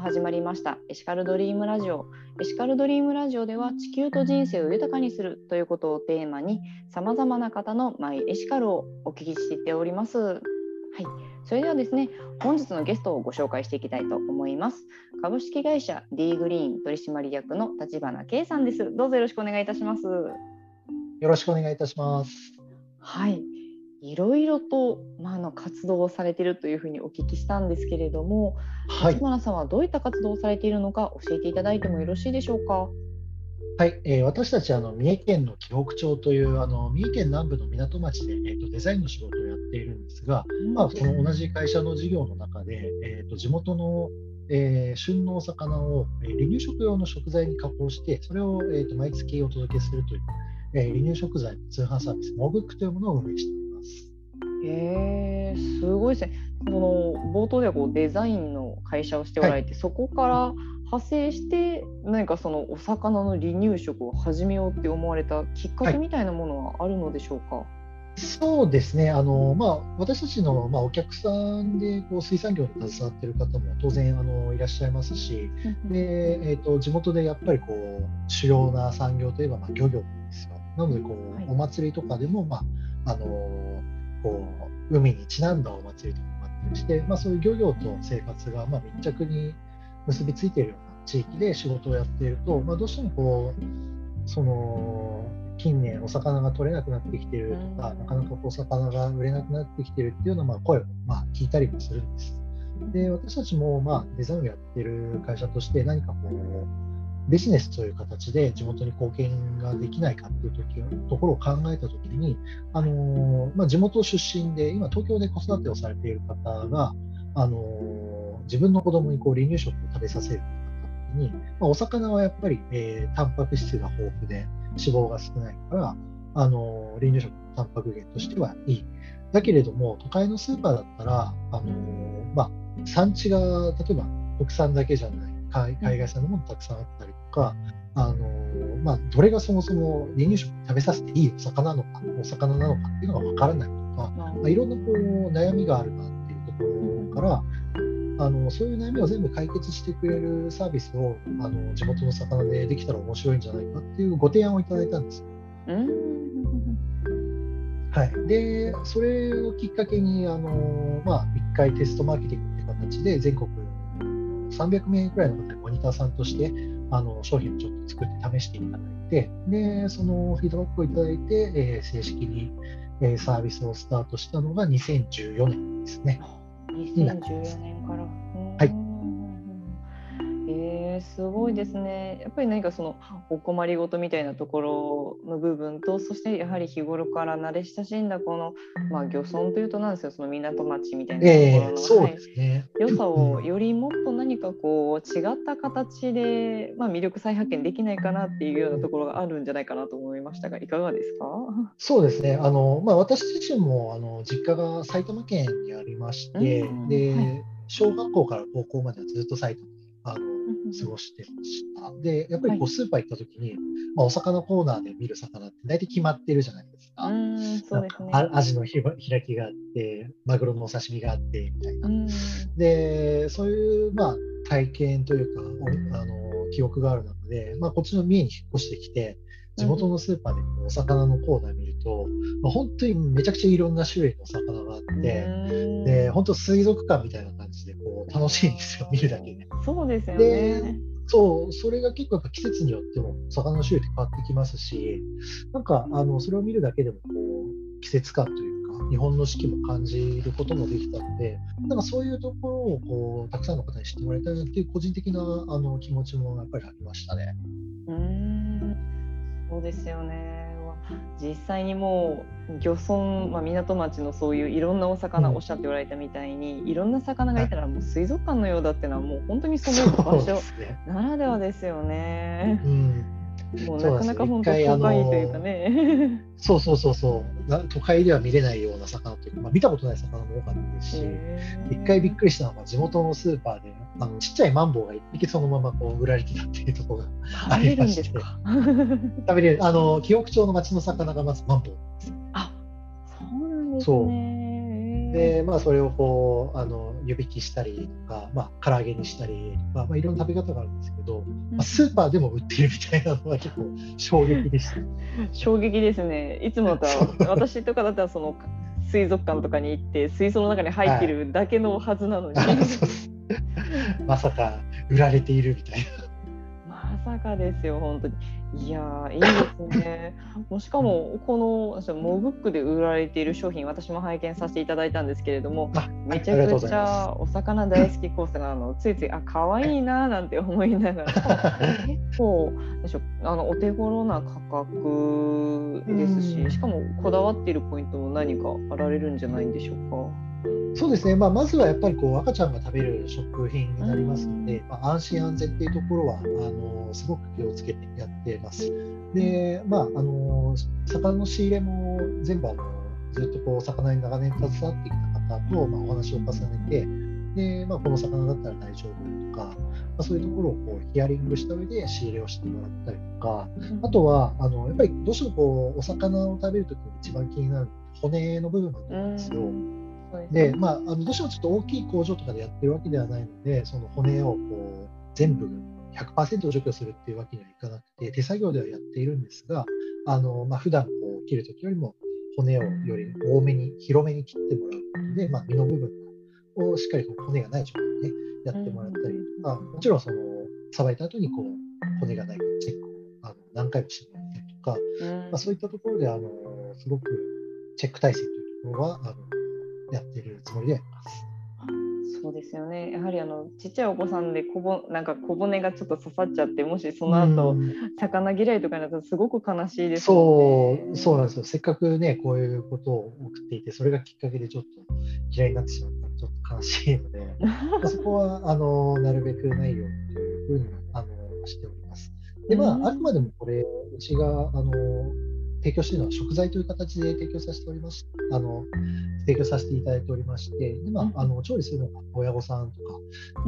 始まりました。エシカルドリームラジオ。エシカルドリームラジオでは地球と人生を豊かにするということをテーマにさまざまな方のマイエシカルをお聞きしております。はい。それではですね本日のゲストをご紹介していきたいと思います。株式会社 D グリーン取締役の立花圭さんです。どうぞよろしくお願いいたします。よろしくお願いいたします。はいいろいろと、まあ、の活動をされているというふうにお聞きしたんですけれども、はい、松村さんはどういった活動をされているのか教えていただいてもよろしいでしょうか？はい、えー、私たちあの三重県の紀北町というあの三重県南部の港町で、えーと、デザインの仕事をやっているんですが、うん、まあ、その同じ会社の事業の中で、えーと、地元の、えー、旬のお魚を、えー、離乳食用の食材に加工してそれを、えーと、毎月お届けするという、えー、離乳食材の通販サービスモグックというものを運営しています。へえすごいですね。その冒頭ではこうデザインの会社をしておられて、はい、そこから派生して何かそのお魚の離乳食を始めようって思われたきっかけみたいなものはあるのでしょうか？はいそうですね、あのまあ、私たちの、まあ、お客さんでこう水産業に携わっている方も当然あのいらっしゃいますし、でえーと、地元でやっぱりこう主要な産業といえば、まあ、漁業ですよ。なのでこう、はい、お祭りとかでも、まああのこう海にちなんだお祭りとかもあったりして、まあ、そういう漁業と生活がまあ密着に結びついているような地域で仕事をやっていると、まあ、どうしてもこうその近年お魚が取れなくなってきているとか、なかなかお魚が売れなくなってきているっていうようなまあ声をまあ聞いたりもするんです。で私たちもまあデザインをやってる会社として何かこうビジネスという形で地元に貢献ができないかという時ところを考えたときに、あのまあ、地元出身で、今、東京で子育てをされている方が、あの自分の子供にこに離乳食を食べさせるとった時に、まあ、お魚はやっぱり、えー、タンパク質が豊富で脂肪が少ないから、あの離乳食のタンパク源としてはいい。だけれども、都会のスーパーだったら、あのまあ、産地が例えば国産だけじゃない海外産のものたくさんあったりか、あのまあ、どれがそもそも離乳食食べさせていいお魚なのかお魚なのかっていうのが分からないとか、まあ、いろんなこう悩みがあるなっていうところから、あのそういう悩みを全部解決してくれるサービスをあの地元の魚でできたら面白いんじゃないかっていうご提案をいただいたんです。はい、でそれをきっかけにあの、まあ、1回テストマーケティングって形で全国300名くらいの方にモニターさんとしてあの商品をちょっと作って試していただいて、でそのフィードバックをいただいて、えー、正式に、えー、サービスをスタートしたのが2014年ですね。2014年から。すごいですね。やっぱり何かそのお困りごとみたいなところの部分とそしてやはり日頃から慣れ親しんだこの、まあ、漁村というとなんですよ。その港町みたいなところの、そうですね、はい、良さをよりもっと何かこう違った形で、まあ、魅力再発見できないかなっていうようなところがあるんじゃないかなと思いましたがいかがですか？そうですね。あの、まあ、私自身もあの実家が埼玉県にありまして、うん、で、はい、小学校から高校まではずっと埼玉あの過ごしてました。で、やっぱりこうスーパー行った時に、はい、まあ、お魚コーナーで見る魚って大体決まってるじゃないですか。そうですね。アジの開きがあって、マグロのお刺身があってみたいな。で、そういう、まあ、体験というか、あの記憶がある中で、まあ、こっちの三重に引っ越してきて、地元のスーパーでお魚のコーナー見ると、まあ、本当にめちゃくちゃいろんな種類のお魚があって、で本当水族館みたいな感じでこう楽しいんですよ、見るだけで。そうですよね。そうそれが結構やっぱ季節によっても魚の種類って変わってきますし、なんかあのそれを見るだけでもこう季節感というか、日本の四季も感じることもできたので、なんかそういうところをこうたくさんの方に知ってもらいたいなっていう個人的なあの気持ちもやっぱりありましたね。うんそうですよね。実際にもう漁村、まあ、港町のそういういろんなお魚、おっしゃっておられたみたいにいろんな魚がいたらもう水族館のようだっていうのはもう本当にその場所ならではですよね。うんもうなかなか本当都会というかね。そうそうそうそう都会では見れないような魚というか、まあ、見たことない魚も多かったですし、一回びっくりしたのが地元のスーパーであのちっちゃいマンボウが一匹そのままこう売られてたっていうところがありまして。食べれる。あの紀北町の町の魚がまずマンボウあそうなんですね。で、まあ、それをこうあの湯引きしたりとか、まあ、唐揚げにしたりとか、まあ、いろんな食べ方があるんですけど、まあ、スーパーでも売っているみたいなのは結構 衝撃でした。衝撃ですね。いつもだったら私とかだったらその水族館とかに行って水槽の中に入ってるだけのはずなのに、はい、まさか売られているみたいな。まさかですよ本当に。いやいいですね。もしかもこのモグックで売られている商品私も拝見させていただいたんですけれどもめちゃくちゃお魚大好きコースがあのついついあ可愛いななんて思いながら 結構あのお手頃な価格ですししかもこだわっているポイントも何かあられるんじゃないんでしょうか。そうですね、まあ、まずはやっぱりこう赤ちゃんが食べる食品になりますので、まあ、安心安全っていうところはあのすごく気をつけてやってます。で、まあ、あの魚の仕入れも全部あのずっとこう魚に長年携わってきた方と、まあ、お話を重ねて、でまあ、この魚だったら大丈夫とか、まあ、そういうところをこうヒアリングした上で仕入れをしてもらったりとか、あとはあのやっぱりどうしてもこうお魚を食べるときに一番気になる骨の部分だと思うんですよ。で、まあ、あのどうしてもちょっと大きい工場とかでやってるわけではないので、その骨をこう全部100%除去するっていうわけにはいかなくて、手作業ではやっているんですが、あのまあ、普段こう切るときよりも骨をより多めに、広めに切ってもらうことで、まあ、身の部分をしっかりこう骨がない状態でやってもらったりとか、もちろんそのさばいた後にこう骨がないかチェックをあの何回もしてもらったりとか、まあ、そういったところであのすごくチェック体制というところはあのやってるつもりで。そうですよね。やはりあのちっちゃいお子さんで小ぼなんか小骨がちょっと刺さっちゃってもしその後、うん、魚嫌いとかになったらすごく悲しいです、ね、そうそうなんですよ。せっかくねこういうことを送っていてそれがきっかけでちょっと嫌いになってしまったらちょっと悲しいので そこはあのなるべくないようにというふうにあのしております。でまあ、あくまでもこれうちがあの提供しているのは食材という形で提供させておりましあの提供させていただいておりまして、でまあ、あの調理するのが親御さんとか、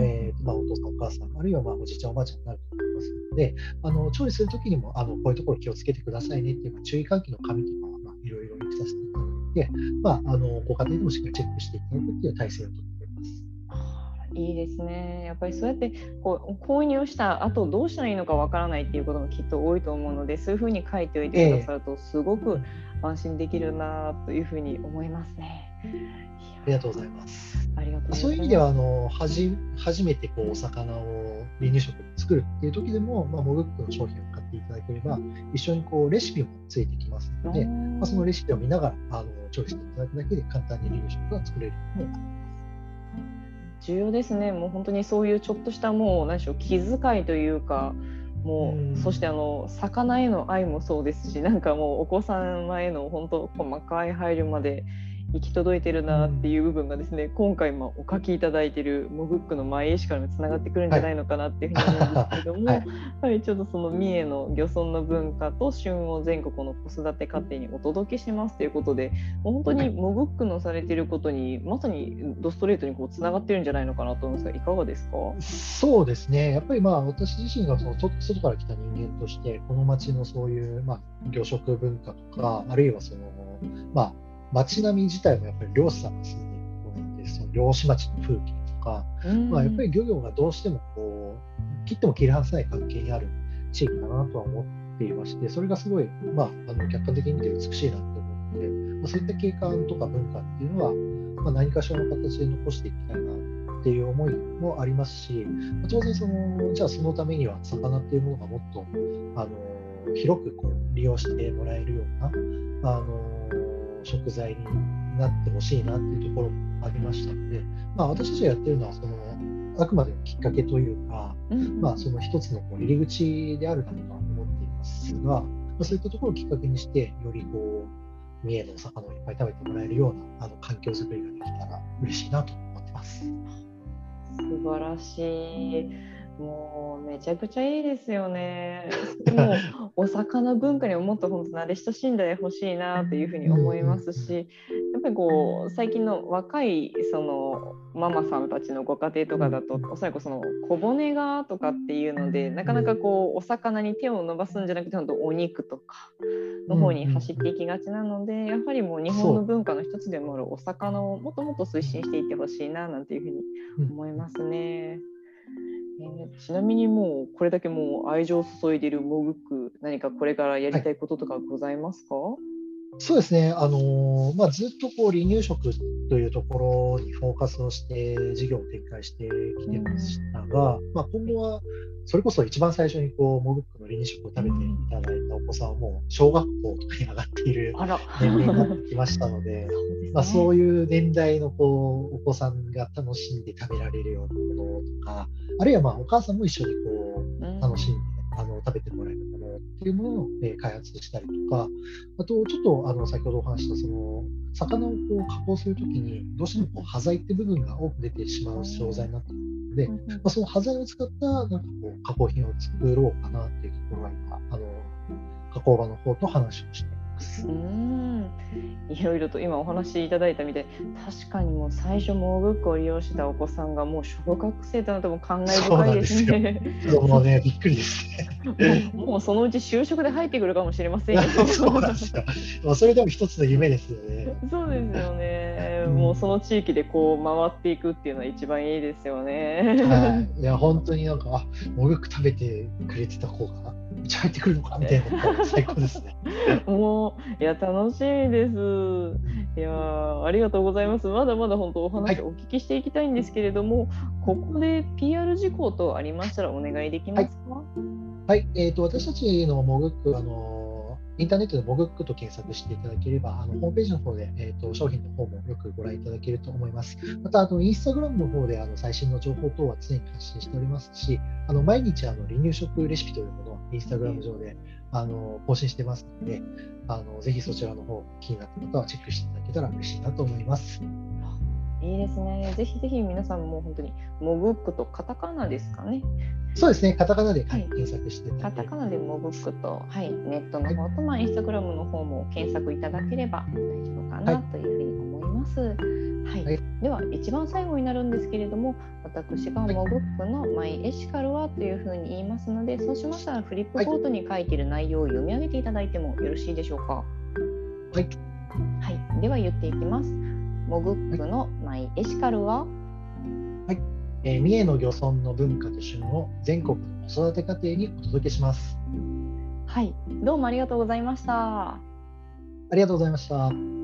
えーまあ、お父さん、お母さん、あるいはまあおじいちゃん、おばあちゃんになると思いますので、あの調理するときにもあのこういうところ気をつけてくださいねっていう、注意喚起の紙とかは、まあ、いろいろさせていただいて、まあ、あのご家庭でもしっかりチェックしていただくっていう体制をとっていいですね。やっぱりそうやってこう購入した後どうしたらいいのかわからないっていうこともきっと多いと思うのでそういうふうに書いておいてくださるとすごく安心できるなというふうに思いますね。ありがとうございます。ありがとうそういう意味ではあのはじ初めてこうお魚を離乳食で作るっていう時でも、まあ、モグックの商品を買っていただければ一緒にこうレシピもついてきますので、まあ、そのレシピを見ながらあの調理していただくだけで簡単に離乳食が作れるようになります。重要ですね。もう本当にそういうちょっとしたもう何でしょう気遣いというかもう、そしてあの魚への愛もそうですしなんかもうお子様への本当細かい配慮まで行き届いてるなっていう部分がですね、うん、今回もお書きいただいているモグックの前絵師からもつながってくるんじゃないのかなっていうふうに思うんですけども、はい、はい、ちょっとその三重の漁村の文化と旬を全国の子育て家庭にお届けしますということでもう本当にモグックのされていることにまさにドストレートにこうつながってるんじゃないのかなと思うんですがいかがですか？そうですね。やっぱりまあ私自身がその外から来た人間としてこの町のそういう、まあ、魚食文化とかあるいはそのまあ街並み自体もやっぱり漁師さんが住んでいるところなんで、その漁師町の風景とか、まあ、やっぱり漁業がどうしてもこう切っても切り離せない関係にある地域だなとは思っていまして、それがすごい、まあ、あの客観的に見て美しいなと思って、まあ、そういった景観とか文化っていうのは、まあ、何かしらの形で残していきたいなっていう思いもありますし、当然その、じゃあそのためには魚っていうものがもっとあの広くこう利用してもらえるような、あの食材になってほしいなっていうところもありましたので、まあ、私たちがやってるのはそのあくまでもきっかけというか、うん、まあ、その一つのこう入り口であるなとは思っていますが、まあ、そういったところをきっかけにしてよりこう三重のお魚をいっぱい食べてもらえるようなあの環境づくりができたら嬉しいなと思ってます。素晴らしい。もうめちゃくちゃいいですよね。もうお魚文化にももっと本当慣れ親しんでほしいなというふうに思いますし、やっぱりこう最近の若いそのママさんたちのご家庭とかだとおそらくその小骨がとかっていうのでなかなかこうお魚に手を伸ばすんじゃなくて本当お肉とかの方に走っていきがちなのでやはりもう日本の文化の一つでもあるお魚をもっともっと推進していってほしいななんていうふうに思いますね。えー、ちなみにもうこれだけもう愛情を注いでいるモグック何かこれからやりたいこととかございますか、はいそうですね、あのまあ、ずっとこう離乳食というところにフォーカスをして事業を展開してきてましたが、うん、まあ、今後はそれこそ一番最初にこうモグックの離乳食を食べていただいたお子さんはもう小学校とかに上がっている年齢になってきましたのでそうまあ、そういう年代のこうお子さんが楽しんで食べられるようなものとかあるいはまあお母さんも一緒にこう楽しんで、あの食べてもらえるものっていうものを、え開発したりとか、あとちょっとあの先ほどお話したその魚をこう加工するときにどうしてもこう端材って部分が多く出てしまう商材になっているので、まあ、その端材を使ったなんかこう加工品を作ろうかなっていうところは今あの加工場の方と話をしてうんいろいろと今お話しいただいたみたい確かにもう最初モーブックを利用したお子さんがもう小学生となるとも感慨深いですね。もうねびっくりですね もうそのうち就職で入ってくるかもしれませんよ。そうなんですよ。それでも一つの夢ですよね。そうですよね。もうその地域でこう回っていくっていうのは一番いいですよね。はい。いや本当になんかあモーブック食べてくれてた子が。めっちゃ入ってくるのかみたいな 最高ですね。もういや楽しみです。いやありがとうございます。まだまだ本当お話お聞きしていきたいんですけれども、はい、ここで PR 事項とありましたらお願いできますか？はい、はい、えっ、ー、と私たちのモグックあのインターネットでモグックと検索していただければ、あのホームページの方で、えーと、商品の方もよくご覧いただけると思います。また、あのインスタグラムの方であの最新の情報等は常に発信しておりますし、あの毎日あの離乳食レシピというものをインスタグラム上であの更新してますので、あのぜひそちらの方気になった方はチェックしていただけたら嬉しいなと思います。いいですね。ぜひぜひ皆さんも本当にモグックとカタカナですかね。そうですね。カタカナで、はい、検索してカタカナでモグックと、はい、ネットの方と、まあ、インスタグラムの方も検索いただければ大丈夫かなというふうに思います。はい、はい、では一番最後になるんですけれども私がモグックの「マイエシカルは」というふうに言いますのでそうしましたらフリップボードに書いている内容を読み上げていただいてもよろしいでしょうか。はい、はい、では言っていきます。モグックのマイエシカルは、はいえー、三重の漁村の文化と旬を全国の子育て家庭にお届けします。はい、どうもありがとうございました。ありがとうございました。